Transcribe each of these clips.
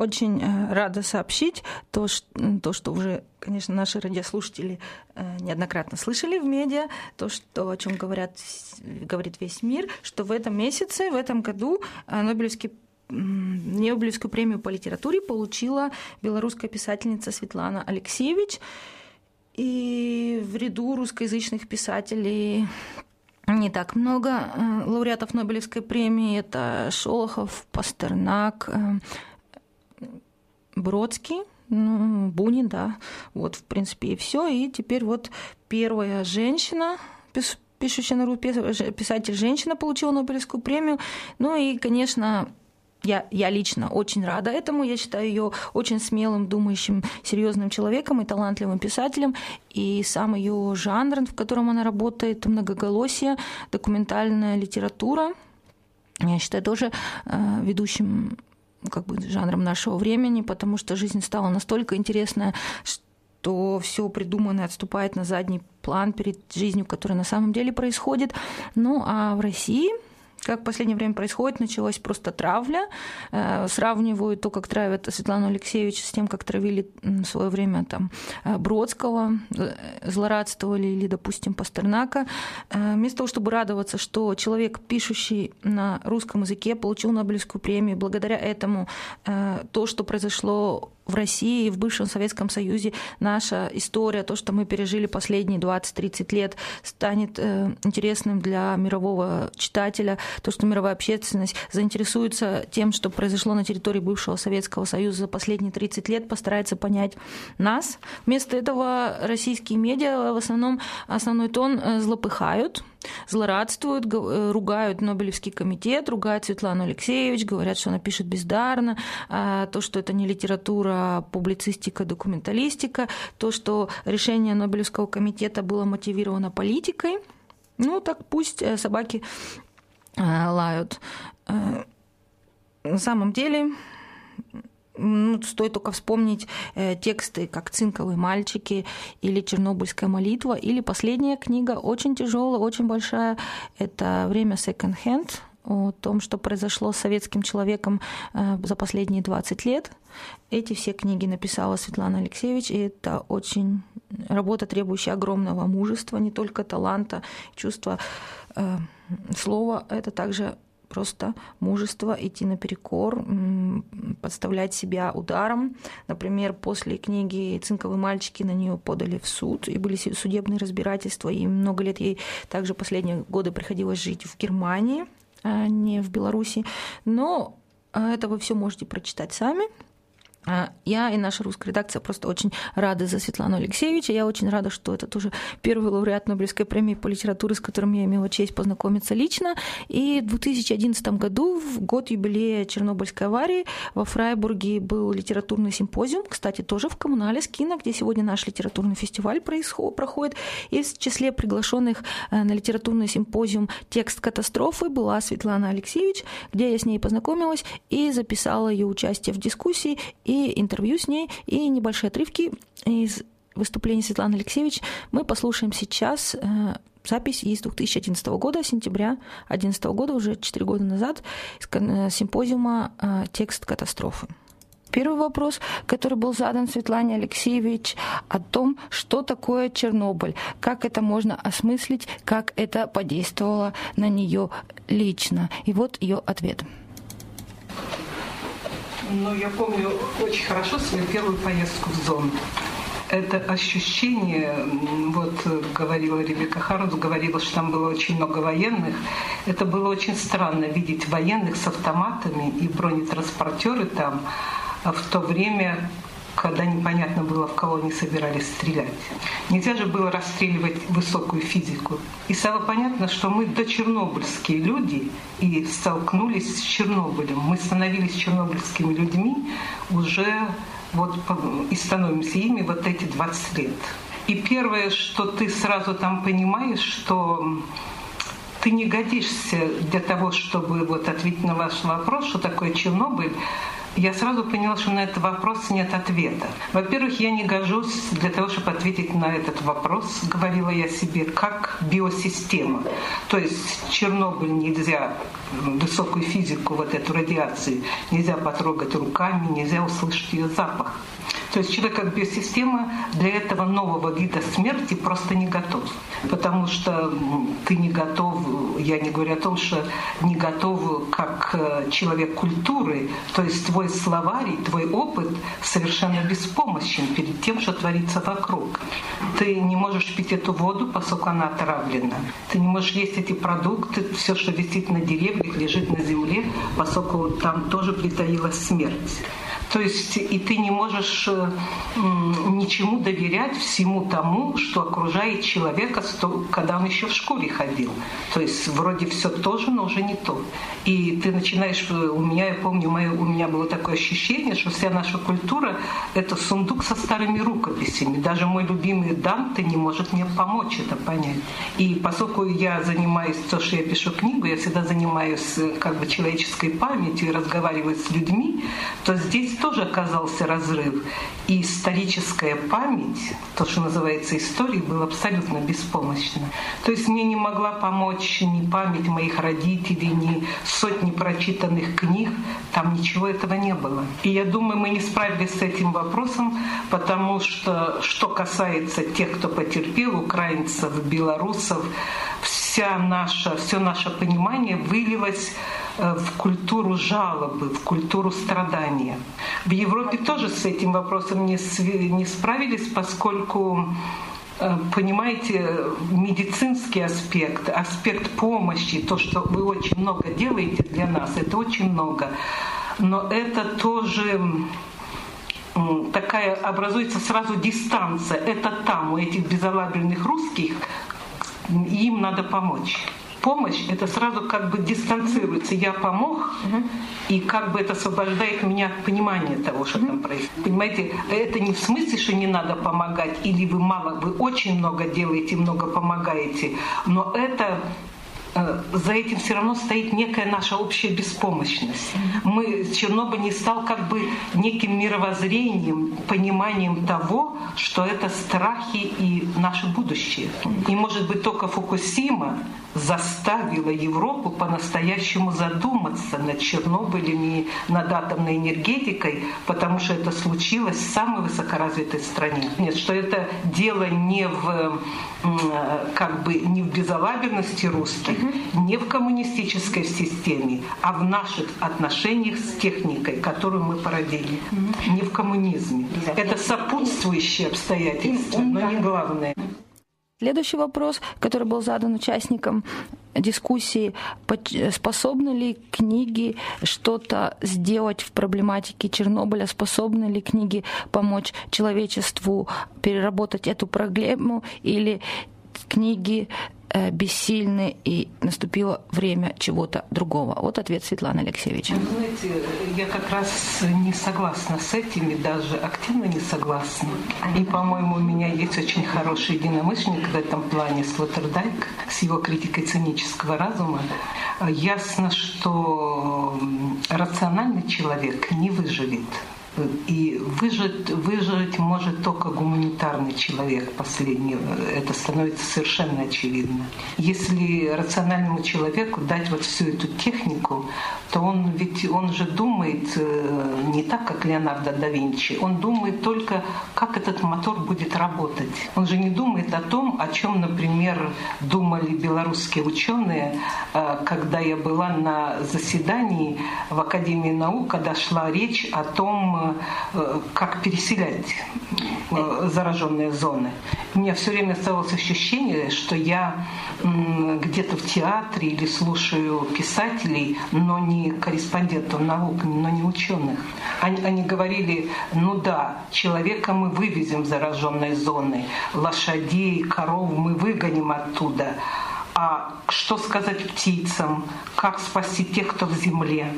очень э, рада сообщить то, что уже, конечно, наши радиослушатели э, неоднократно слышали в медиа, то, что, о чем говорят, говорит весь мир, что в этом месяце, в этом году э, Нобелевский Нобелевскую премию по литературе получила белорусская писательница Светлана Алексеевич. И в ряду русскоязычных писателей не так много лауреатов Нобелевской премии. Это Шолохов, Пастернак, Бродский, ну, Бунин, да. Вот, в принципе, и все. И теперь вот первая женщина, пишущая на русском, писатель женщина получила Нобелевскую премию. Ну и, конечно, я, я лично очень рада этому. Я считаю ее очень смелым, думающим, серьезным человеком и талантливым писателем. И сам ее жанр, в котором она работает, многоголосие, документальная литература, я считаю тоже э, ведущим как бы жанром нашего времени, потому что жизнь стала настолько интересная, что все придуманное отступает на задний план перед жизнью, которая на самом деле происходит. Ну а в России как в последнее время происходит, началась просто травля. Э, сравнивают то, как травят Светлану Алексеевич с тем, как травили в свое время там, э, Бродского, э, злорадствовали или, допустим, Пастернака. Вместо того, чтобы радоваться, что человек, пишущий на русском языке, получил Нобелевскую премию, благодаря этому то, что произошло в России, в бывшем Советском Союзе наша история, то, что мы пережили последние 20-30 лет, станет э, интересным для мирового читателя, то, что мировая общественность заинтересуется тем, что произошло на территории бывшего Советского Союза за последние 30 лет, постарается понять нас. Вместо этого российские медиа в основном основной тон э, злопыхают, злорадствуют, э, ругают Нобелевский комитет, ругают Светлану Алексеевич, говорят, что она пишет бездарно, а то, что это не литература, а публицистика, документалистика, то, что решение Нобелевского комитета было мотивировано политикой. Ну, так пусть э, собаки э, лают. На самом деле ну, стоит только вспомнить э, тексты, как «Цинковые мальчики» или «Чернобыльская молитва», или последняя книга, очень тяжелая, очень большая, это «Время секонд-хенд», о том, что произошло с советским человеком э, за последние 20 лет. Эти все книги написала Светлана Алексеевич, и это очень работа, требующая огромного мужества, не только таланта, чувства э, слова, это также просто мужество идти наперекор, подставлять себя ударом. Например, после книги «Цинковые мальчики» на нее подали в суд, и были судебные разбирательства, и много лет ей также последние годы приходилось жить в Германии, а не в Беларуси. Но а, это вы все можете прочитать сами. А, я и наша русская редакция просто очень рады за Светлану Алексеевич. Я очень рада, что это тоже первый лауреат Нобелевской премии по литературе, с которым я имела честь познакомиться лично. И в 2011 году, в год юбилея Чернобыльской аварии, во Фрайбурге был литературный симпозиум, кстати, тоже в коммунале Скина, где сегодня наш литературный фестиваль проходит. И в числе приглашенных э, на литературный симпозиум «Текст катастрофы» была Светлана Алексеевич, где я с ней познакомилась и записала ее участие в дискуссии и интервью с ней, и небольшие отрывки из выступления Светланы Алексеевич мы послушаем сейчас. Э, запись из 2011 года, сентября 2011 года, уже 4 года назад, из э, симпозиума э, «Текст катастрофы». Первый вопрос, который был задан Светлане Алексеевич, о том, что такое Чернобыль, как это можно осмыслить, как это подействовало на нее лично. И вот ее ответ. Ну, я помню очень хорошо свою первую поездку в зону. Это ощущение, вот говорила Ребекка Харрус, говорила, что там было очень много военных. Это было очень странно видеть военных с автоматами и бронетранспортеры там а в то время, когда непонятно было, в кого они собирались стрелять. Нельзя же было расстреливать высокую физику. И стало понятно, что мы дочернобыльские люди и столкнулись с Чернобылем. Мы становились чернобыльскими людьми уже вот и становимся ими вот эти 20 лет. И первое, что ты сразу там понимаешь, что ты не годишься для того, чтобы вот ответить на ваш вопрос, что такое Чернобыль, я сразу поняла, что на этот вопрос нет ответа. Во-первых, я не гожусь для того, чтобы ответить на этот вопрос, говорила я себе, как биосистема. То есть Чернобыль нельзя, высокую физику, вот эту радиацию, нельзя потрогать руками, нельзя услышать ее запах. То есть человек как биосистема для этого нового вида смерти просто не готов. Потому что ты не готов, я не говорю о том, что не готов как э, человек культуры, то есть твой словарь, твой опыт совершенно беспомощен перед тем, что творится вокруг. Ты не можешь пить эту воду, поскольку она отравлена. Ты не можешь есть эти продукты, все, что висит на деревьях, лежит на земле, поскольку там тоже притаилась смерть. То есть и ты не можешь э, ничему доверять всему тому, что окружает человека, когда он еще в школе ходил. То есть вроде все тоже, но уже не то. И ты начинаешь, у меня, я помню, у меня было такое ощущение, что вся наша культура – это сундук со старыми рукописями. Даже мой любимый Данте не может мне помочь это понять. И поскольку я занимаюсь, то, что я пишу книгу, я всегда занимаюсь как бы человеческой памятью и разговариваю с людьми, то здесь тоже оказался разрыв. И историческая память, то, что называется историей, была абсолютно беспомощна. То есть мне не могла помочь ни память моих родителей, ни сотни прочитанных книг, там ничего этого не было. И я думаю, мы не справились с этим вопросом, потому что, что касается тех, кто потерпел, украинцев, белорусов, вся наша, все наше понимание вылилось э, в культуру жалобы, в культуру страдания. В Европе тоже с этим вопросом не, не справились, поскольку Э, понимаете, медицинский аспект, аспект помощи, то, что вы очень много делаете для нас, это очень много. Но это тоже такая образуется сразу дистанция. Это там, у этих безалаберных русских, им надо помочь помощь, это сразу как бы дистанцируется. Я помог, угу. и как бы это освобождает меня от понимания того, что угу. там происходит. Понимаете, это не в смысле, что не надо помогать, или вы мало, вы очень много делаете, много помогаете, но это за этим все равно стоит некая наша общая беспомощность. Мы, Чернобыль не стал как бы неким мировоззрением, пониманием того, что это страхи и наше будущее. И может быть только Фукусима заставила Европу по-настоящему задуматься над Чернобылем и над атомной энергетикой, потому что это случилось в самой высокоразвитой стране. Нет, что это дело не в как бы не в безалаберности русских, не в коммунистической системе, а в наших отношениях с техникой, которую мы породили. Не в коммунизме. Это сопутствующие обстоятельства, но не главное. Следующий вопрос, который был задан участникам дискуссии, способны ли книги что-то сделать в проблематике Чернобыля, способны ли книги помочь человечеству переработать эту проблему, или книги бессильны, и наступило время чего-то другого. Вот ответ Светланы Алексеевича. Вы знаете, я как раз не согласна с этими, даже активно не согласна. И, по-моему, у меня есть очень хороший единомышленник в этом плане, Слоттердайк, с его критикой цинического разума. Ясно, что рациональный человек не выживет и выжить, выжить может только гуманитарный человек последний. Это становится совершенно очевидно. Если рациональному человеку дать вот всю эту технику, то он ведь он же думает э, не так, как Леонардо да Винчи. Он думает только, как этот мотор будет работать. Он же не думает о том, о чем, например, думали белорусские ученые, э, когда я была на заседании в Академии наук, когда шла речь о том, как переселять э, зараженные зоны. У меня все время оставалось ощущение, что я где-то в театре или слушаю писателей, но не корреспондентов наук, но не ученых. Они, они говорили, ну да, человека мы вывезем в зараженные зоны, лошадей, коров мы выгоним оттуда, а что сказать птицам, как спасти тех, кто в земле.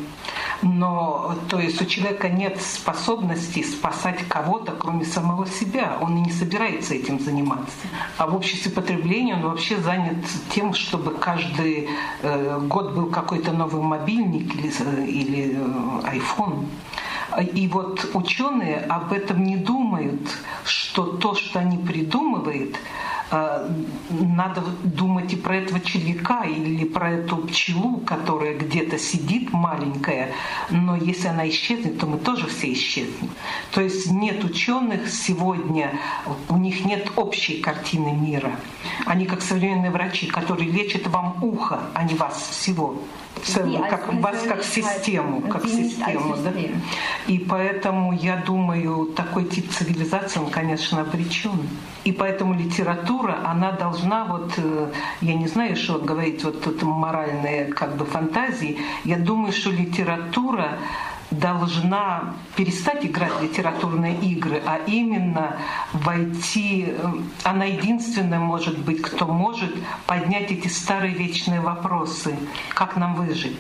Но то есть у человека нет способности спасать кого-то, кроме самого себя. Он и не собирается этим заниматься. А в обществе потребления он вообще занят тем, чтобы каждый э, год был какой-то новый мобильник или, или э, iPhone. И вот ученые об этом не думают, что то, что они придумывают, Э, надо думать и про этого червяка или про эту пчелу, которая где-то сидит маленькая, но если она исчезнет, то мы тоже все исчезнем. То есть нет ученых сегодня, у них нет общей картины мира. Они как современные врачи, которые лечат вам ухо, а не вас всего целую, как вас как систему, как систему, да? И поэтому я думаю, такой тип цивилизации, он, конечно, обречен. И поэтому литература, она должна вот, э, я не знаю, что говорить, вот тут моральные как бы фантазии. Я думаю, что литература должна перестать играть литературные игры, а именно войти, э, она единственная может быть, кто может поднять эти старые вечные вопросы, как нам выжить.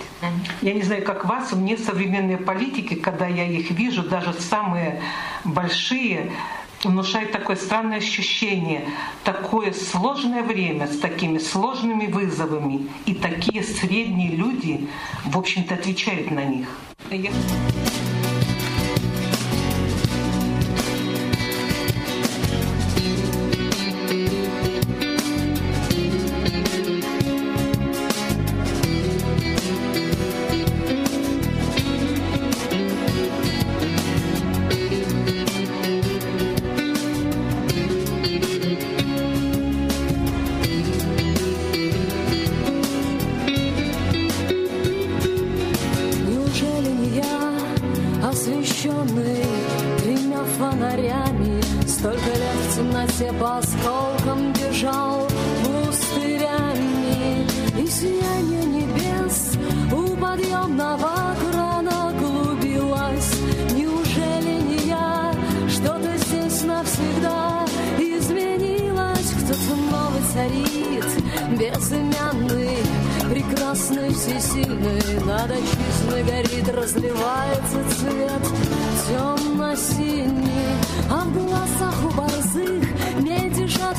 Я не знаю, как вас, мне современные политики, когда я их вижу, даже самые большие, внушает такое странное ощущение, такое сложное время с такими сложными вызовами, и такие средние люди, в общем-то, отвечают на них.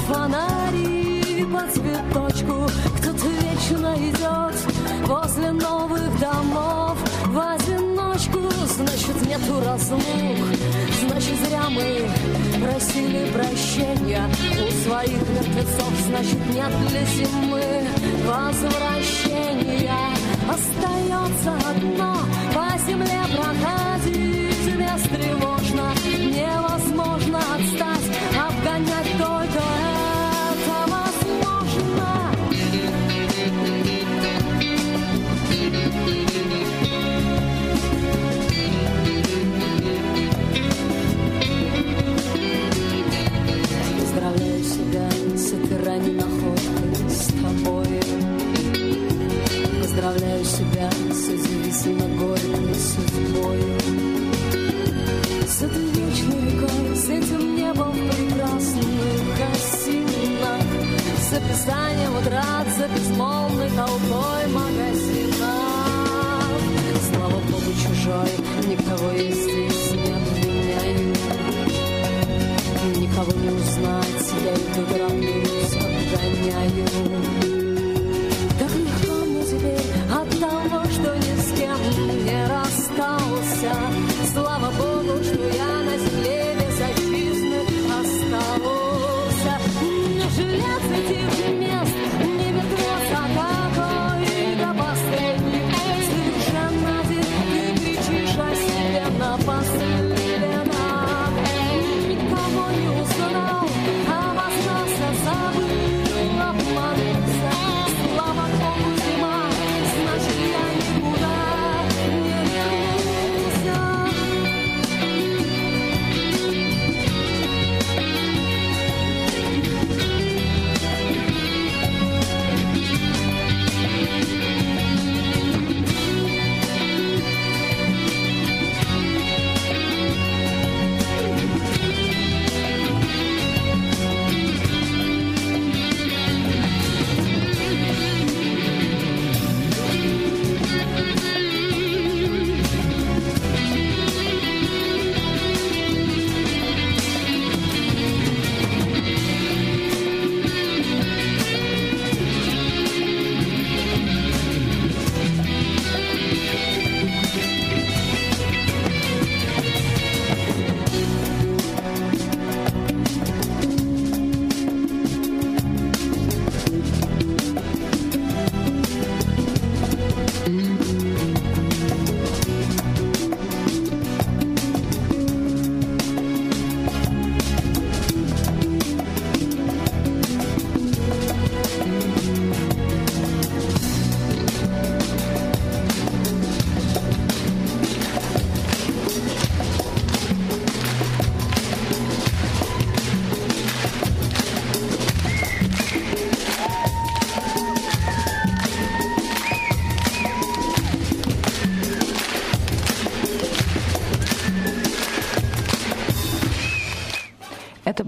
фонари по цветочку. Кто-то вечно идет возле новых домов. В одиночку, значит нету разлук. Значит зря мы просили прощения. У своих мертвецов, значит нет для зимы возвращения. Остается одно по земле проходить без тревог. станем драться безмолвной толпой магазинов. Слава Богу, чужой, никого есть, здесь не обвиняю. Никого не узнать, я иду тороплюсь, отгоняю. Так легко мне теперь от того, что ни с кем не расстался.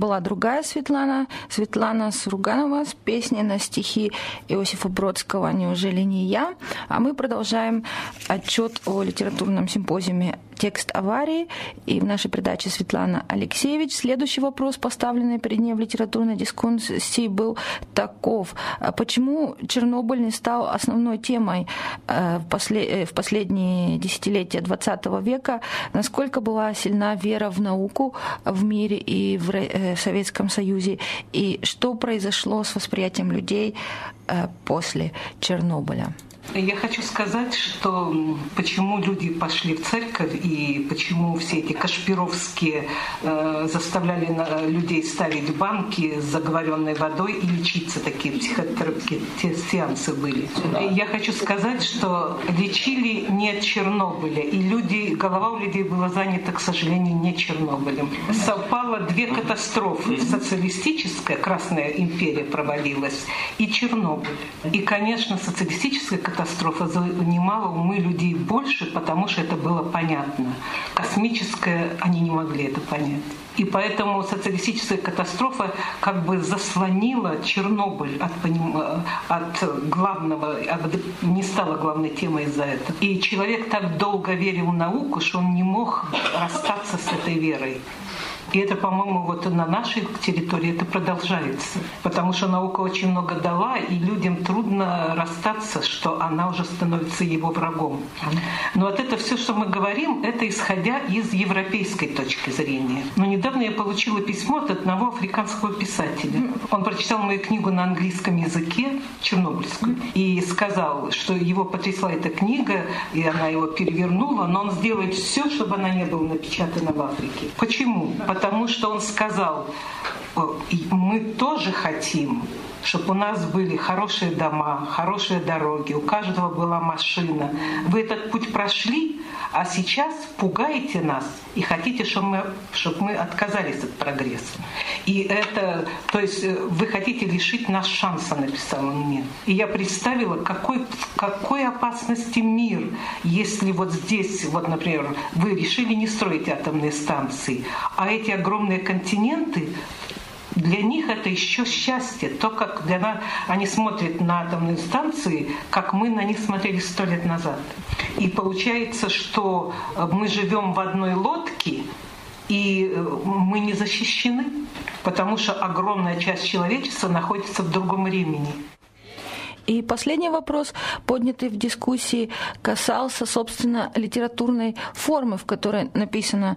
Была другая Светлана, Светлана Сурганова с песней на стихи Иосифа Бродского «Неужели не я?». А мы продолжаем отчет о литературном симпозиуме «Текст аварии». И в нашей передаче Светлана Алексеевич. Следующий вопрос, поставленный перед ней в литературной дискуссии, был таков. А почему Чернобыль не стал основной темой э, в, послед... Э, в последние десятилетия XX века? Насколько была сильна вера в науку в мире и в э, Советском Союзе? И что произошло с восприятием людей после Чернобыля? Я хочу сказать, что почему люди пошли в церковь и почему все эти кашпировские э, заставляли на, людей ставить банки с заговоренной водой и лечиться, такие психотерапевтические сеансы были. Да. Я хочу сказать, что лечили не от Чернобыля, и люди, голова у людей была занята, к сожалению, не Чернобылем. Совпало две катастрофы. Социалистическая, Красная империя провалилась, и Чернобыль. И, конечно, социалистическая катастрофа занимала умы людей больше, потому что это было понятно. Космическая они не могли это понять. И поэтому социалистическая катастрофа как бы заслонила Чернобыль от, от главного, не стала главной темой из-за этого. И человек так долго верил в науку, что он не мог расстаться с этой верой. И это, по-моему, вот на нашей территории это продолжается. Потому что наука очень много дала, и людям трудно расстаться, что она уже становится его врагом. Но вот это все, что мы говорим, это исходя из европейской точки зрения. Но недавно я получила письмо от одного африканского писателя. Он прочитал мою книгу на английском языке, чернобыльскую, и сказал, что его потрясла эта книга, и она его перевернула, но он сделает все, чтобы она не была напечатана в Африке. Почему? Потому потому что он сказал, мы тоже хотим, чтобы у нас были хорошие дома, хорошие дороги, у каждого была машина. Вы этот путь прошли, а сейчас пугаете нас и хотите, чтобы мы, чтобы мы отказались от прогресса. И это, то есть э, вы хотите лишить нас шанса, написал он мне. И я представила, какой, в какой опасности мир, если вот здесь, вот, например, вы решили не строить атомные станции, а эти огромные континенты для них это еще счастье. То, как для нас они смотрят на атомные станции, как мы на них смотрели сто лет назад. И получается, что э, мы живем в одной лодке, и э, мы не защищены, потому что огромная часть человечества находится в другом времени. И последний вопрос, поднятый в дискуссии, касался, собственно, литературной формы, в которой написана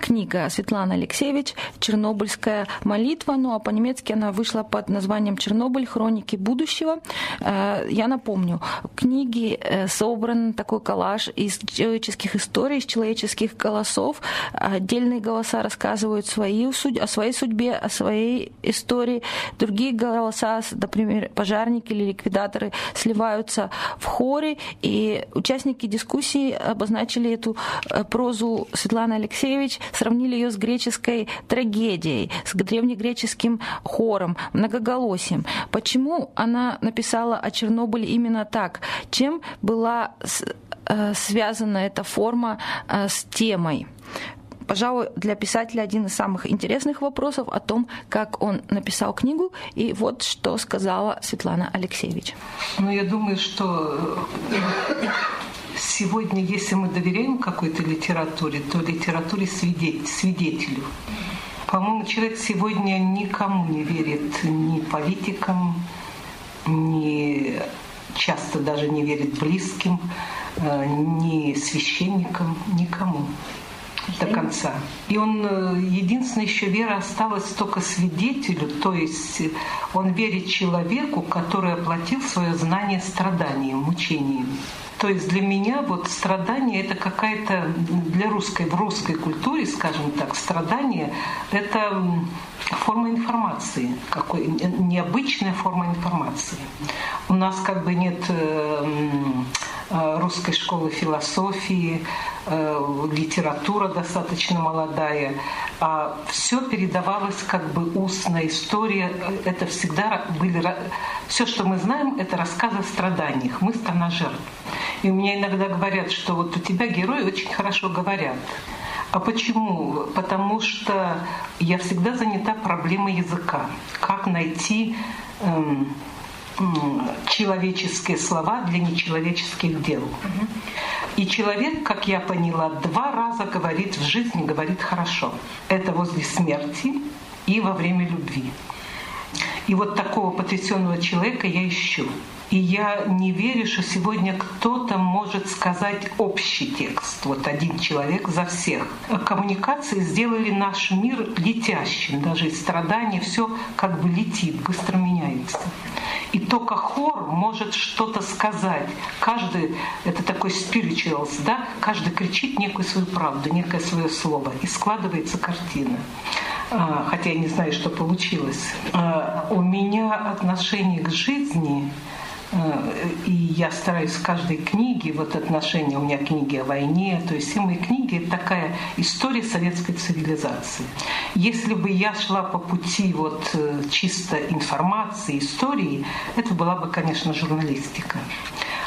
книга Светланы Алексеевич «Чернобыльская молитва». Ну а по-немецки она вышла под названием «Чернобыль. Хроники будущего». Э, я напомню, в книге э, собран такой коллаж из человеческих историй, из человеческих голосов. Отдельные голоса рассказывают свои, о своей судьбе, о своей истории. Другие голоса, например, пожарники или ликвидаторы, литераторы сливаются в хоре, и участники дискуссии обозначили эту э, прозу Светланы Алексеевич, сравнили ее с греческой трагедией, с древнегреческим хором, многоголосием. Почему она написала о Чернобыле именно так? Чем была э, связана эта форма э, с темой? Пожалуй, для писателя один из самых интересных вопросов о том, как он написал книгу. И вот что сказала Светлана Алексеевич. Ну, я думаю, что э, сегодня, если мы доверяем какой-то литературе, то литературе свидетелю. По-моему, человек сегодня никому не верит, ни политикам, ни часто даже не верит близким, э, ни священникам, никому до конца. И он, э, единственная еще вера осталась только свидетелю, то есть он верит человеку, который оплатил свое знание страданием, мучением. То есть для меня вот страдание это какая-то для русской, в русской культуре, скажем так, страдание это форма информации, какой, необычная форма информации. У нас как бы нет э, Э, русской школы философии, э, литература достаточно молодая, а все передавалось как бы устная история. Это всегда были... Все, что мы знаем, это рассказы о страданиях. Мы страна жертв. И меня иногда говорят, что вот у тебя герои очень хорошо говорят. А почему? Потому что я всегда занята проблемой языка. Как найти эм, человеческие слова для нечеловеческих дел. И человек, как я поняла, два раза говорит в жизни, говорит хорошо. Это возле смерти и во время любви. И вот такого потрясенного человека я ищу. И я не верю, что сегодня кто-то может сказать общий текст. Вот один человек за всех. Коммуникации сделали наш мир летящим. Даже из страданий все как бы летит, быстро меняется. И только хор может что-то сказать. Каждый, это такой spirituals, да? Каждый кричит некую свою правду, некое свое слово. И складывается картина. А, хотя я не знаю, что получилось. А, у меня отношение к жизни и я стараюсь в каждой книге, вот отношения, у меня книги о войне, то есть все мои книги — это такая история советской цивилизации. Если бы я шла по пути вот э, чисто информации, истории, это была бы, конечно, журналистика.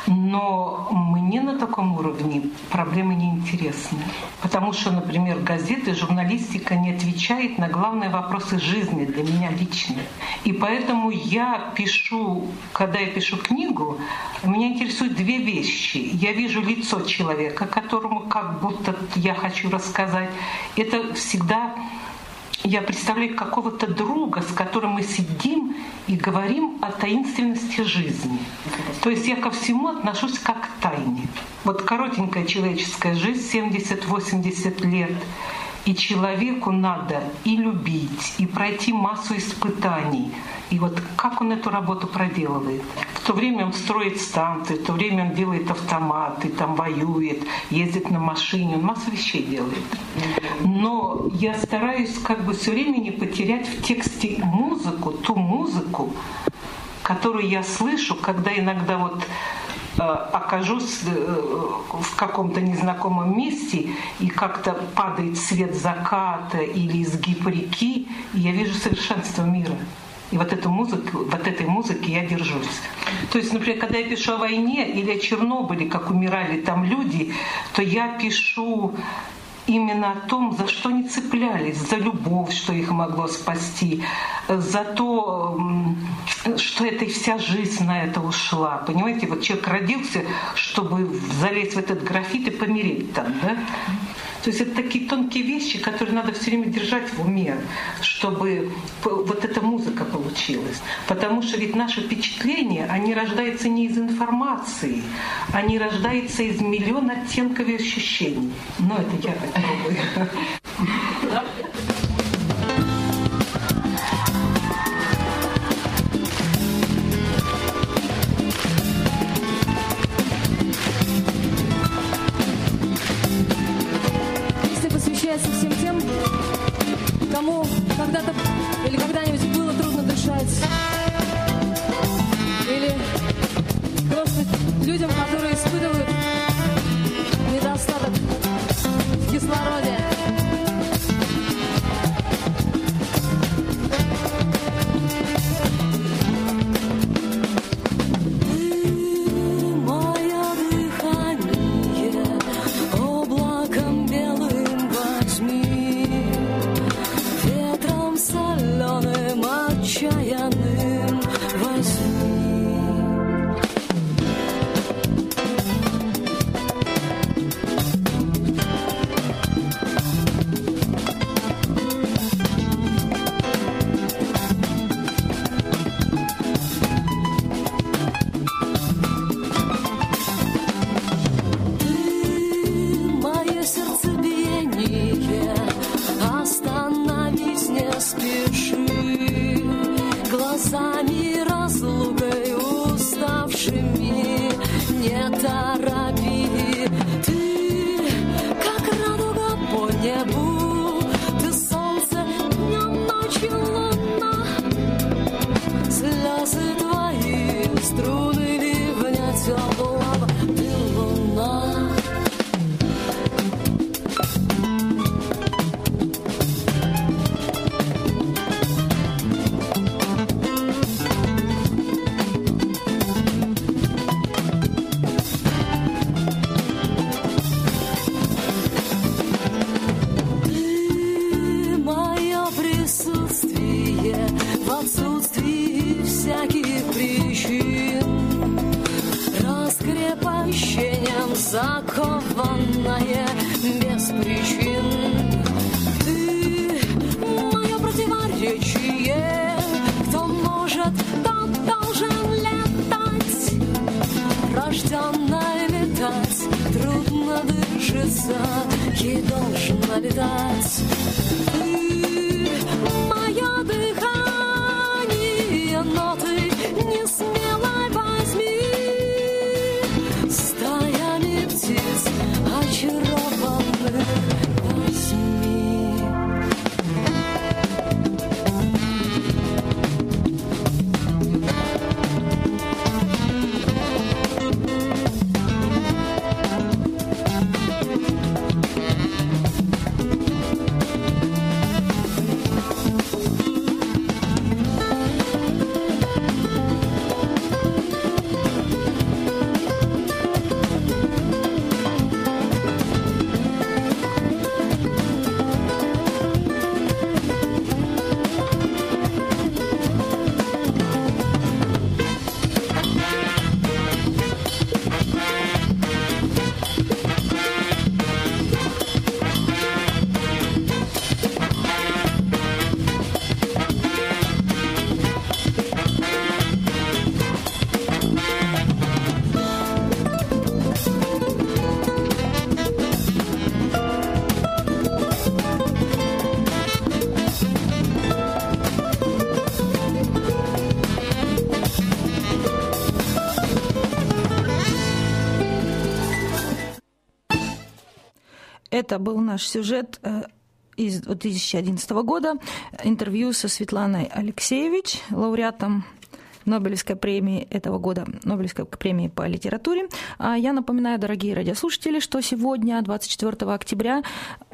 Но мне на таком уровне проблемы не интересны. Потому что, например, газеты, журналистика не отвечает на главные вопросы жизни для меня лично. И поэтому я пишу, когда я пишу книгу, меня интересуют две вещи. Я вижу лицо человека, которому как будто я хочу рассказать. Это всегда я представляю какого-то друга, с которым мы сидим и говорим о таинственности жизни. То есть я ко всему отношусь как к тайне. Вот коротенькая человеческая жизнь, 70-80 лет, и человеку надо и любить, и пройти массу испытаний. И вот как он эту работу проделывает? В то время он строит станции, в то время он делает автоматы, там воюет, ездит на машине, он массу вещей делает. Но я стараюсь как бы все время не потерять в тексте музыку, ту музыку, которую я слышу, когда иногда вот окажусь э, в каком-то незнакомом месте, и как-то падает свет заката или изгиб реки, и я вижу совершенство мира. И вот эту музыку, вот этой музыки я держусь. То есть, например, когда я пишу о войне или о Чернобыле, как умирали там люди, то я пишу именно о том, за что они цеплялись, за любовь, что их могло спасти, за то, что это вся жизнь на это ушла. Понимаете, вот человек родился, чтобы залезть в этот графит и помереть там, да? То есть это такие тонкие вещи, которые надо все время держать в уме, чтобы вот эта музыка получилась. Потому что ведь наши впечатления, они рождаются не из информации, они рождаются из миллиона оттенков и ощущений. Но это я так пробую. olha bonito. Это был наш сюжет э, из 2011 года. Интервью со Светланой Алексеевич, лауреатом Нобелевской премии этого года, Нобелевской премии по литературе. А я напоминаю, дорогие радиослушатели, что сегодня, 24 октября,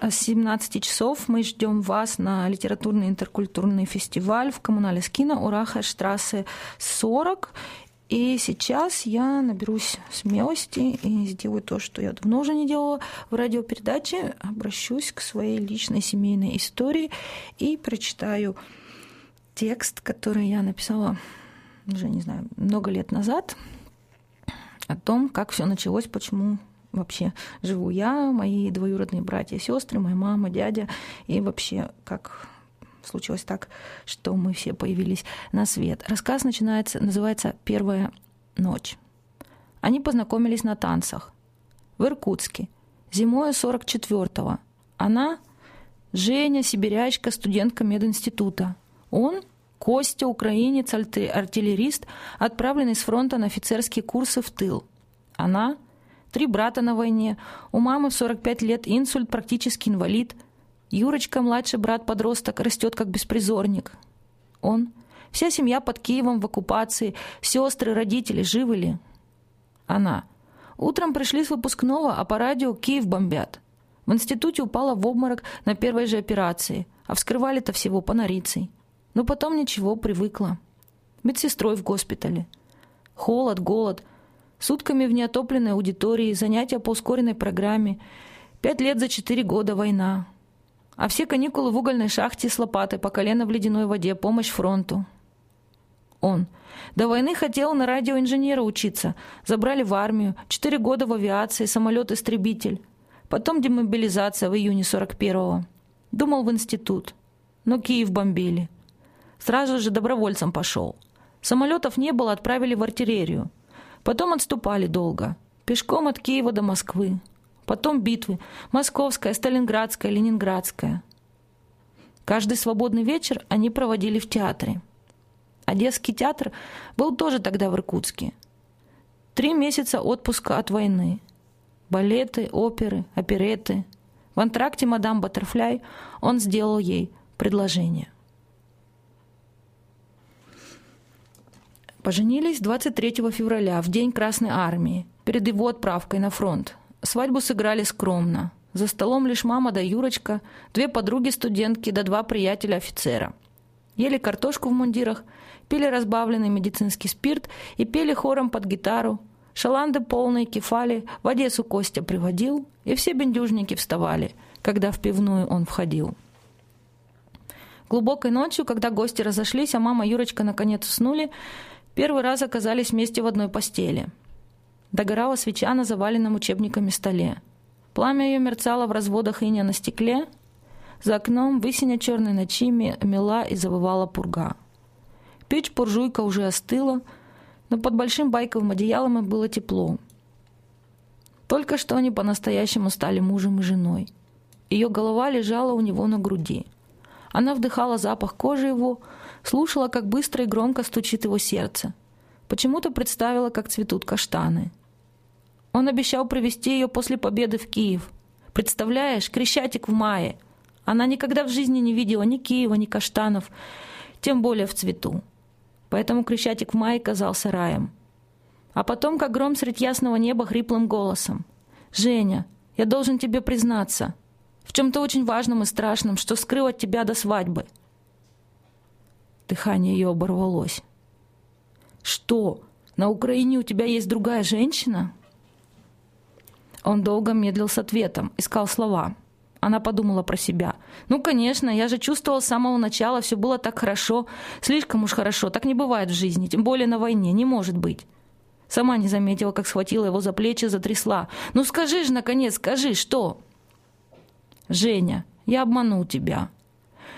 с 17 часов мы ждем вас на литературный интеркультурный фестиваль в коммунале Скина Ураха Штрассе 40. И сейчас я наберусь смелости и сделаю то, что я давно уже не делала в радиопередаче. Обращусь к своей личной семейной истории и прочитаю текст, который я написала уже, не знаю, много лет назад о том, как все началось, почему вообще живу я, мои двоюродные братья и сестры, моя мама, дядя, и вообще как случилось так, что мы все появились на свет. Рассказ начинается, называется «Первая ночь». Они познакомились на танцах в Иркутске, зимой 44-го. Она – Женя, сибирячка, студентка мединститута. Он – Костя, украинец, артиллерист, отправленный с фронта на офицерские курсы в тыл. Она – три брата на войне, у мамы в 45 лет инсульт, практически инвалид – Юрочка, младший брат-подросток, растет как беспризорник. Он, вся семья под Киевом в оккупации, сестры, родители живы ли? Она. Утром пришли с выпускного, а по радио Киев бомбят. В институте упала в обморок на первой же операции, а вскрывали-то всего по нарицей. Но потом ничего, привыкла. Медсестрой в госпитале. Холод, голод. Сутками в неотопленной аудитории, занятия по ускоренной программе. Пять лет за четыре года война. А все каникулы в угольной шахте с лопатой по колено в ледяной воде, помощь фронту. Он. До войны хотел на радиоинженера учиться. Забрали в армию. Четыре года в авиации, самолет-истребитель. Потом демобилизация в июне 41-го. Думал в институт. Но Киев бомбили. Сразу же добровольцем пошел. Самолетов не было, отправили в артиллерию. Потом отступали долго. Пешком от Киева до Москвы. Потом битвы. Московская, Сталинградская, Ленинградская. Каждый свободный вечер они проводили в театре. Одесский театр был тоже тогда в Иркутске. Три месяца отпуска от войны. Балеты, оперы, опереты. В антракте «Мадам Баттерфляй» он сделал ей предложение. Поженились 23 февраля, в день Красной Армии, перед его отправкой на фронт. Свадьбу сыграли скромно. За столом лишь мама да Юрочка, две подруги-студентки да два приятеля-офицера. Ели картошку в мундирах, пили разбавленный медицинский спирт и пели хором под гитару. Шаланды полные, кефали, в Одессу Костя приводил, и все бендюжники вставали, когда в пивную он входил. Глубокой ночью, когда гости разошлись, а мама и Юрочка наконец уснули, первый раз оказались вместе в одной постели – Догорала свеча на заваленном учебниками столе. Пламя ее мерцало в разводах иния на стекле. За окном в высине черной ночи мела и завывала пурга. Печь-буржуйка уже остыла, но под большим байковым одеялом им было тепло. Только что они по-настоящему стали мужем и женой. Ее голова лежала у него на груди. Она вдыхала запах кожи его, слушала, как быстро и громко стучит его сердце. Почему-то представила, как цветут каштаны. Он обещал привести ее после победы в Киев. Представляешь, Крещатик в мае. Она никогда в жизни не видела ни Киева, ни каштанов, тем более в цвету. Поэтому Крещатик в мае казался раем. А потом, как гром средь ясного неба, хриплым голосом. «Женя, я должен тебе признаться в чем-то очень важном и страшном, что скрыл от тебя до свадьбы». Дыхание ее оборвалось. «Что, на Украине у тебя есть другая женщина?» Он долго медлил с ответом, искал слова. Она подумала про себя. «Ну, конечно, я же чувствовала с самого начала, все было так хорошо. Слишком уж хорошо, так не бывает в жизни, тем более на войне, не может быть». Сама не заметила, как схватила его за плечи, затрясла. «Ну скажи же, наконец, скажи, что?» «Женя, я обманул тебя.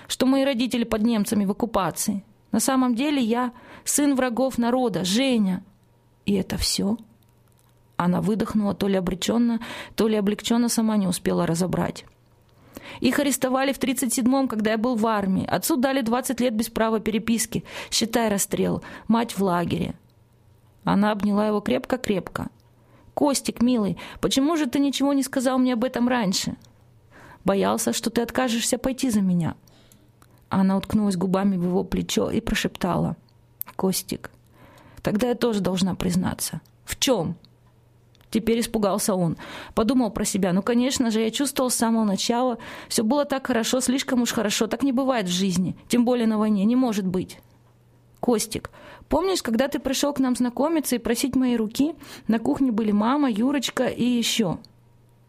Что мои родители под немцами в оккупации. На самом деле я сын врагов народа, Женя. И это все?» Она выдохнула то ли обреченно, то ли облегченно сама не успела разобрать. Их арестовали в 37-м, когда я был в армии. Отцу дали 20 лет без права переписки. Считай расстрел. Мать в лагере. Она обняла его крепко-крепко. «Костик, милый, почему же ты ничего не сказал мне об этом раньше?» «Боялся, что ты откажешься пойти за меня». Она уткнулась губами в его плечо и прошептала. «Костик, тогда я тоже должна признаться». «В чем?» Теперь испугался он. Подумал про себя. Ну, конечно же, я чувствовал с самого начала. Все было так хорошо, слишком уж хорошо. Так не бывает в жизни. Тем более на войне. Не может быть. Костик, помнишь, когда ты пришел к нам знакомиться и просить моей руки? На кухне были мама, Юрочка и еще.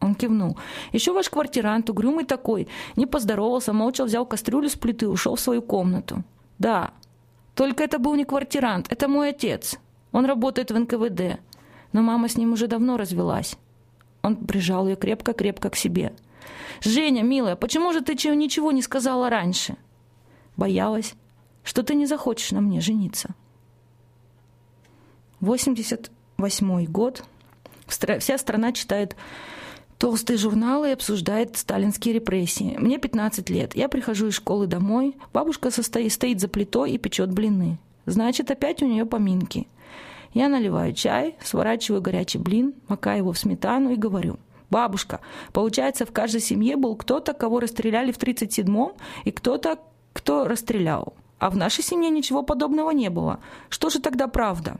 Он кивнул. Еще ваш квартирант, угрюмый такой, не поздоровался, молча взял кастрюлю с плиты ушел в свою комнату. Да, только это был не квартирант, это мой отец. Он работает в НКВД но мама с ним уже давно развелась. Он прижал ее крепко-крепко к себе. «Женя, милая, почему же ты ничего не сказала раньше?» «Боялась, что ты не захочешь на мне жениться». 88 год. Вся страна читает толстые журналы и обсуждает сталинские репрессии. Мне 15 лет. Я прихожу из школы домой. Бабушка состоит, стоит за плитой и печет блины. Значит, опять у нее поминки. Я наливаю чай, сворачиваю горячий блин, макаю его в сметану и говорю. Бабушка, получается, в каждой семье был кто-то, кого расстреляли в 37-м, и кто-то, кто расстрелял. А в нашей семье ничего подобного не было. Что же тогда правда?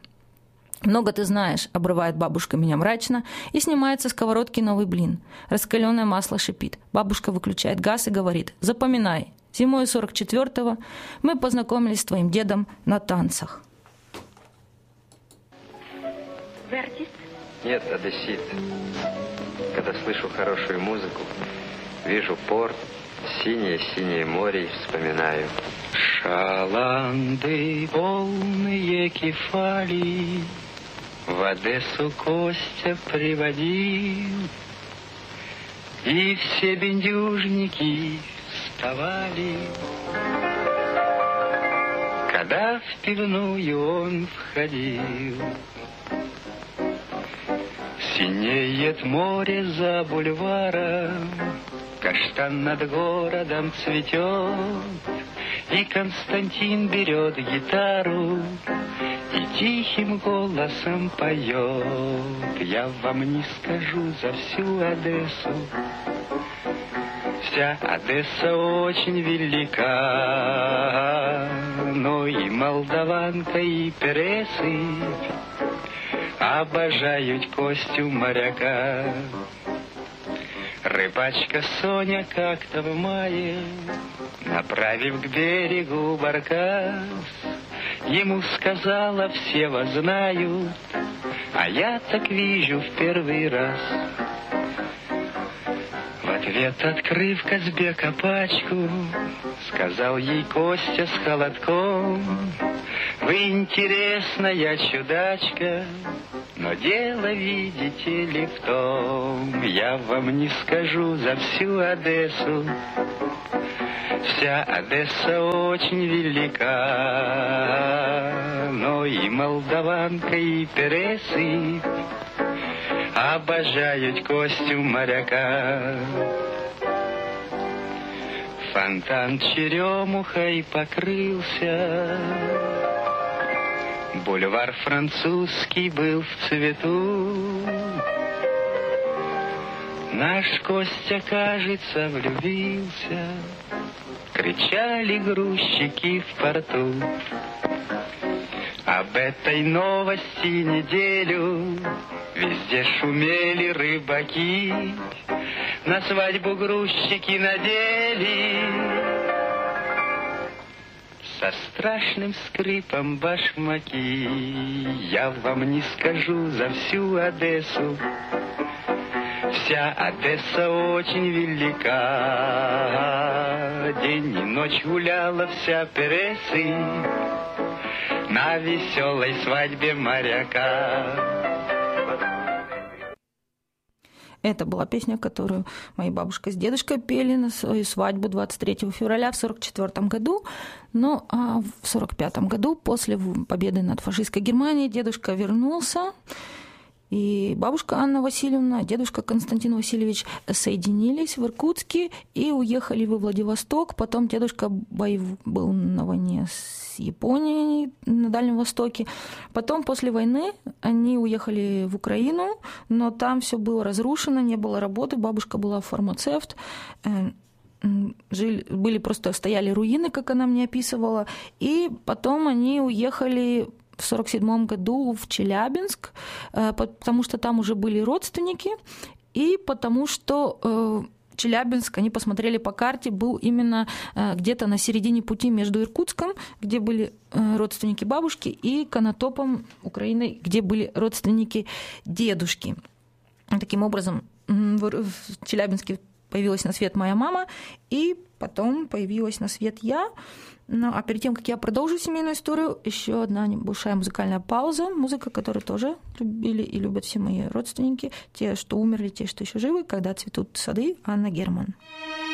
«Много ты знаешь», — обрывает бабушка меня мрачно и снимает со сковородки новый блин. Раскаленное масло шипит. Бабушка выключает газ и говорит «Запоминай, зимой 44-го мы познакомились с твоим дедом на танцах». Вы? Нет, одессит. Когда слышу хорошую музыку, вижу порт, синее-синее море и вспоминаю. Шаланды полные кефали В Одессу Костя приводил, И все бендюжники вставали, Когда в пивную он входил. Синеет море за бульваром, Каштан над городом цветет, И Константин берет гитару И тихим голосом поет. Я вам не скажу за всю Одессу, Вся Одесса очень велика, Но и молдаванка, и пересыпь обожают Костю моряка. Рыбачка Соня как-то в мае, направив к берегу баркас, ему сказала, все вас знают, а я так вижу в первый раз. В ответ, открыв Казбека пачку, сказал ей Костя с холодком, вы интересная чудачка, Но дело, видите ли, в том, я вам не скажу за всю Одессу. Вся Одесса очень велика, но и молдаванка, и пересы обожают костюм моряка. Фонтан черемухой покрылся, Бульвар французский был в цвету. Наш Костя, кажется, влюбился, Кричали грузчики в порту. Об этой новости неделю Везде шумели рыбаки, На свадьбу грузчики надели со страшным скрипом башмаки. Я вам не скажу за всю Одессу, Вся Одесса очень велика. День и ночь гуляла вся Пересы На веселой свадьбе моряка. Это была песня, которую моя бабушка с дедушкой пели на свою свадьбу 23 февраля в 1944 году. Но а в 1945 году, после победы над фашистской Германией, дедушка вернулся и бабушка Анна Васильевна, дедушка Константин Васильевич соединились в Иркутске и уехали во Владивосток. Потом дедушка был на войне с Японией на Дальнем Востоке. Потом после войны они уехали в Украину, но там все было разрушено, не было работы. Бабушка была фармацевт э, жили, были просто стояли руины, как она мне описывала, и потом они уехали в 1947 году в Челябинск, э, потому что там уже были родственники, и потому что э, Челябинск, они посмотрели по карте, был именно э, где-то на середине пути между Иркутском, где были родственники бабушки, и Конотопом, Украиной, где были родственники дедушки. Таким образом, в Челябинске появилась на свет моя мама, и потом появилась на свет я. Ну, а перед тем, как я продолжу семейную историю, еще одна небольшая музыкальная пауза. Музыка, которую тоже любили и любят все мои родственники. Те, что умерли, те, что еще живы, когда цветут сады, Анна Герман. Дурманом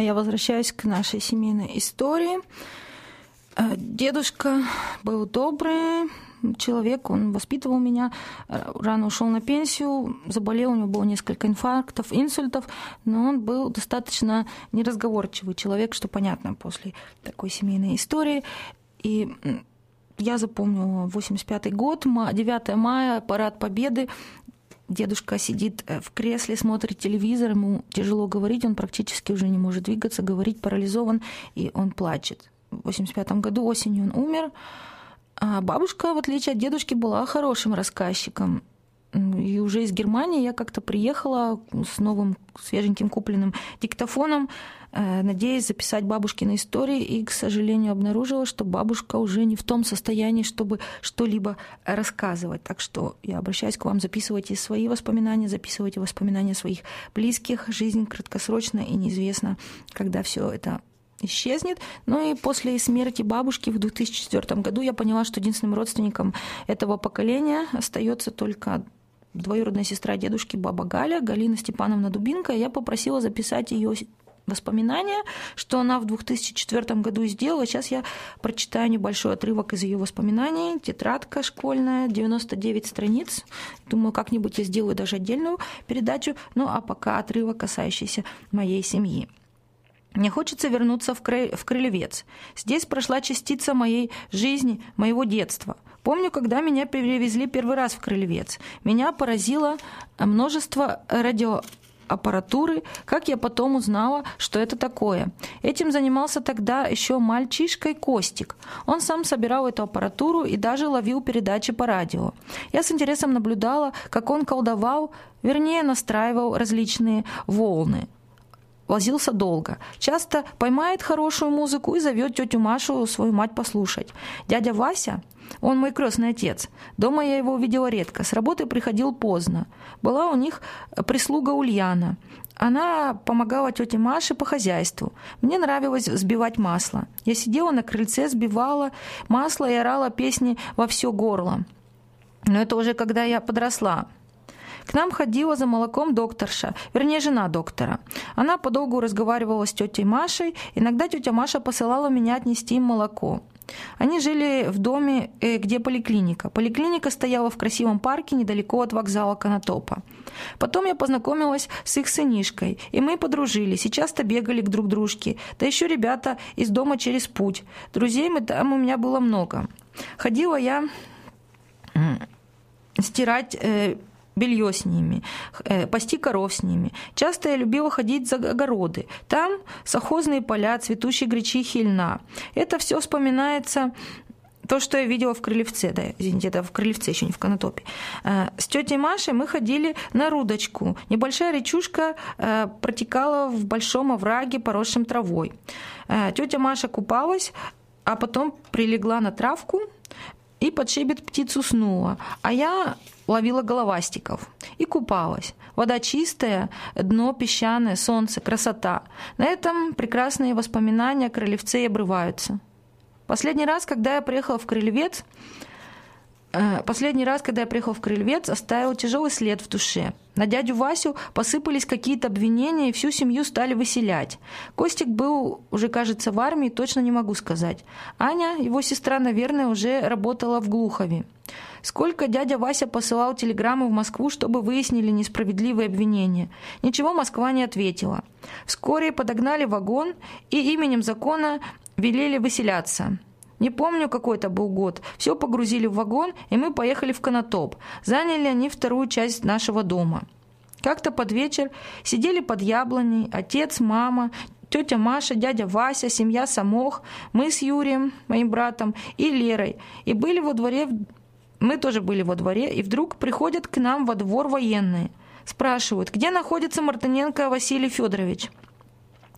я возвращаюсь к нашей семейной истории. Э, Дедушка был добрый человек, он воспитывал меня, э, рано ушел на пенсию, заболел, у него было несколько инфарктов, инсультов, но он был достаточно неразговорчивый человек, что понятно после такой семейной истории. И я запомнила 85 год, ма- 9 мая, парад Победы. Дедушка сидит э, в кресле, смотрит телевизор, ему тяжело говорить, он практически уже не может двигаться, говорить парализован, и он плачет. В 85 году осенью он умер, а бабушка, в отличие от дедушки, была хорошим рассказчиком. И уже из Германии я как-то приехала с новым свеженьким купленным диктофоном, э, надеясь записать бабушкины истории, и, к сожалению, обнаружила, что бабушка уже не в том состоянии, чтобы что-либо рассказывать. Так что я обращаюсь к вам, записывайте свои воспоминания, записывайте воспоминания своих близких. Жизнь краткосрочна и неизвестно, когда все это исчезнет. Ну и после смерти бабушки в 2004 году я поняла, что единственным родственником этого поколения остается только двоюродная сестра дедушки баба Галя, Галина Степановна Дубинка. Я попросила записать ее воспоминания, что она в 2004 году сделала. Сейчас я прочитаю небольшой отрывок из ее воспоминаний. Тетрадка школьная, 99 страниц. Думаю, как-нибудь я сделаю даже отдельную передачу. Ну а пока отрывок, касающийся моей семьи. Мне хочется вернуться в, Кры- в Крылевец. Здесь прошла частица моей жизни, моего детства. Помню, когда меня перевезли первый раз в Крылевец. Меня поразило множество радиоаппаратуры, как я потом узнала, что это такое. Этим занимался тогда еще мальчишкой Костик. Он сам собирал эту аппаратуру и даже ловил передачи по радио. Я с интересом наблюдала, как он колдовал, вернее, настраивал различные волны возился долго. Часто поймает хорошую музыку и зовет тетю Машу, свою мать, послушать. Дядя Вася, он мой крестный отец. Дома я его увидела редко. С работы приходил поздно. Была у них прислуга Ульяна. Она помогала тете Маше по хозяйству. Мне нравилось взбивать масло. Я сидела на крыльце, сбивала масло и орала песни во все горло. Но это уже когда я подросла. К нам ходила за молоком докторша, вернее, жена доктора. Она подолгу разговаривала с тетей Машей, иногда тетя Маша посылала меня отнести им молоко. Они жили в доме, э, где поликлиника. Поликлиника стояла в красивом парке недалеко от вокзала Конотопа. Потом я познакомилась с их сынишкой, и мы подружились, и часто бегали к друг дружке. Да еще ребята из дома через путь. Друзей мы там у меня было много. Ходила я стирать э, белье с ними, э, пасти коров с ними. Часто я любила ходить за огороды. Там совхозные поля, цветущие гречихи и льна. Это все вспоминается то, что я видела в Крылевце, да, извините, это в Крылевце, еще не в Конотопе. Э, С тетей Машей мы ходили на Рудочку. Небольшая речушка э, протекала в большом овраге, поросшем травой. Тетя Маша купалась, а потом прилегла на травку и под шебет птиц уснула. А я ловила головастиков и купалась. Вода чистая, дно песчаное, солнце, красота. На этом прекрасные воспоминания о Крылевце и обрываются. Последний раз, когда я приехала в Крыльвец, э, Последний раз, когда я приехал в Крыльвец, оставил тяжелый след в душе. На дядю Васю посыпались какие-то обвинения, и всю семью стали выселять. Костик был уже, кажется, в армии, точно не могу сказать. Аня, его сестра, наверное, уже работала в Глухове. Сколько дядя Вася посылал телеграммы в Москву, чтобы выяснили несправедливые обвинения. Ничего Москва не ответила. Вскоре подогнали вагон и именем закона велели выселяться. Не помню, какой это был год. Все погрузили в вагон, и мы поехали в Конотоп. Заняли они вторую часть нашего дома. Как-то под вечер сидели под яблоней отец, мама, тетя Маша, дядя Вася, семья Самох, мы с Юрием, моим братом, и Лерой. И были во дворе, мы тоже были во дворе, и вдруг приходят к нам во двор военные. Спрашивают, где находится Мартыненко Василий Федорович.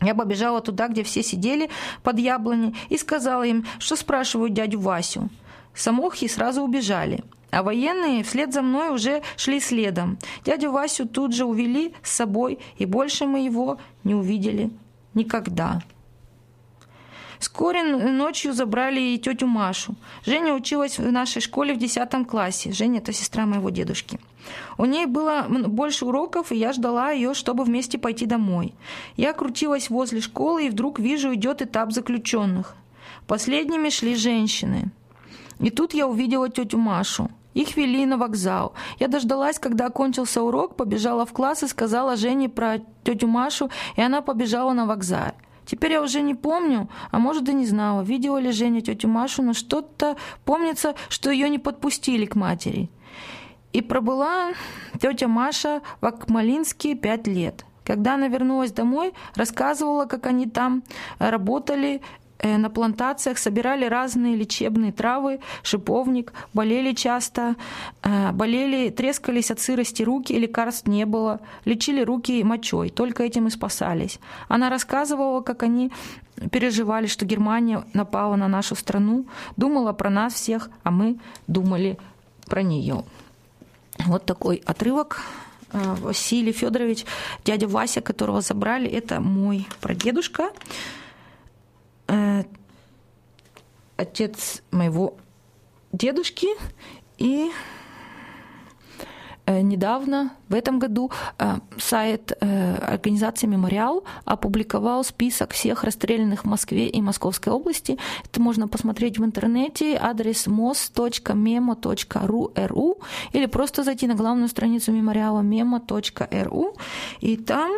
Я побежала туда, где все сидели под яблоней, и сказала им, что спрашивают дядю Васю. Самохи сразу убежали. А военные вслед за мной уже шли следом. Дядю Васю тут же увели с собой, и больше мы его не увидели никогда. Вскоре ночью забрали и тетю Машу. Женя училась в нашей школе в 10 классе. Женя – это сестра моего дедушки. У ней было больше уроков, и я ждала ее, чтобы вместе пойти домой. Я крутилась возле школы, и вдруг вижу, идет этап заключенных. Последними шли женщины. И тут я увидела тетю Машу. Их вели на вокзал. Я дождалась, когда окончился урок, побежала в класс и сказала Жене про тетю Машу, и она побежала на вокзал. Теперь я уже не помню, а может и не знала, видела ли Женя тетю Машу, но что-то помнится, что ее не подпустили к матери. И пробыла тетя Маша в Акмалинске пять лет. Когда она вернулась домой, рассказывала, как они там работали на плантациях, собирали разные лечебные травы, шиповник, болели часто, э, болели, трескались от сырости руки, лекарств не было, лечили руки мочой, только этим и спасались. Она рассказывала, как они переживали, что Германия напала на нашу страну, думала про нас всех, а мы думали про нее. Вот такой отрывок. Э, Василий Федорович, дядя Вася, которого забрали, это мой прадедушка, э, отец моего дедушки. И э, недавно, в этом году, сайт организации «Мемориал» опубликовал список всех расстрелянных в Москве и Московской области. Это можно посмотреть в интернете, адрес mos.memo.ru или просто зайти на главную страницу мемориала memo.ru, и там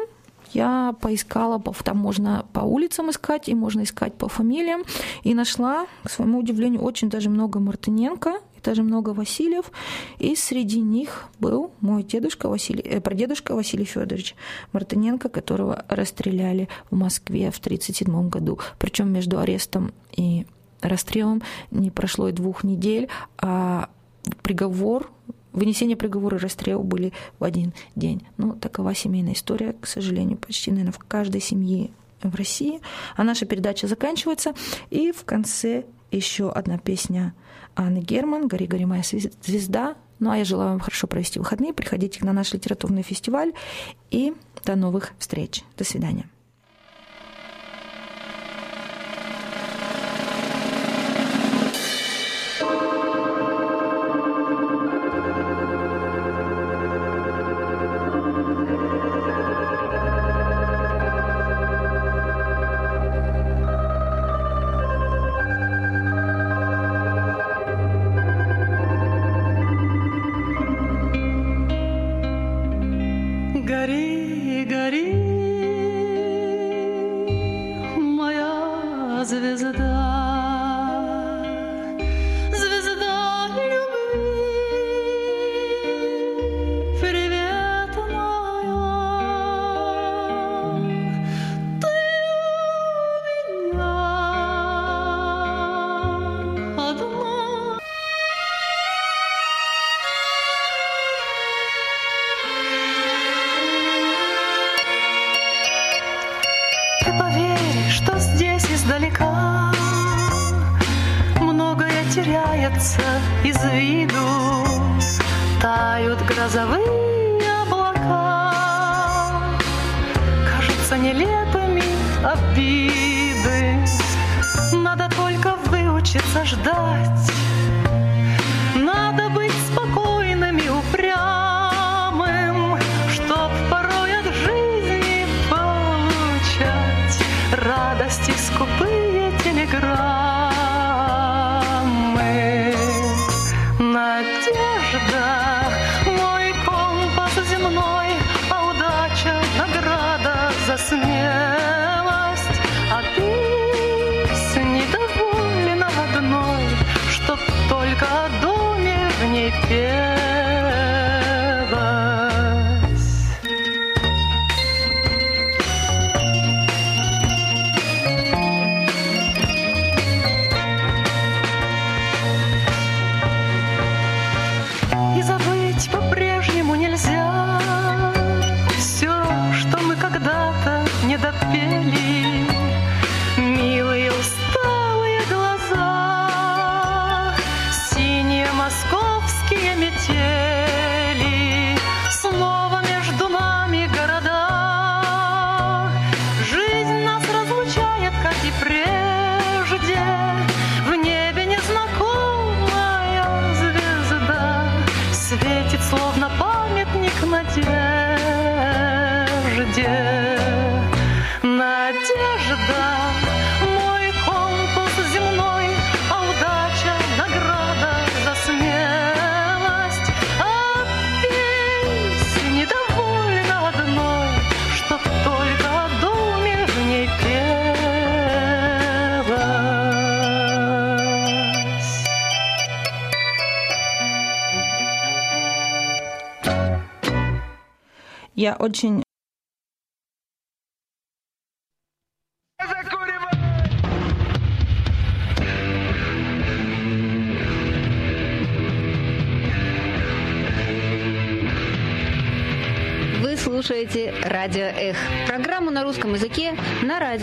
я поискала, там можно по улицам искать, и можно искать по фамилиям, и нашла, к своему удивлению, очень даже много Мартыненко, и даже много Васильев, и среди них был мой дедушка Василий, э, прадедушка Василий Федорович Мартыненко, которого расстреляли в Москве в 1937 году. Причем между арестом и расстрелом не прошло и двух недель, а приговор Вынесение приговора и расстрел были в один день. Ну, такова семейная история, к сожалению, почти, наверное, в каждой семье в России. А наша передача заканчивается. И в конце еще одна песня Анны Герман «Гори, гори, моя звезда». Ну, а я желаю вам хорошо провести выходные. Приходите на наш литературный фестиваль. И до новых встреч. До свидания. because it is a Я очень слушаете Радио Эх. Программу на русском языке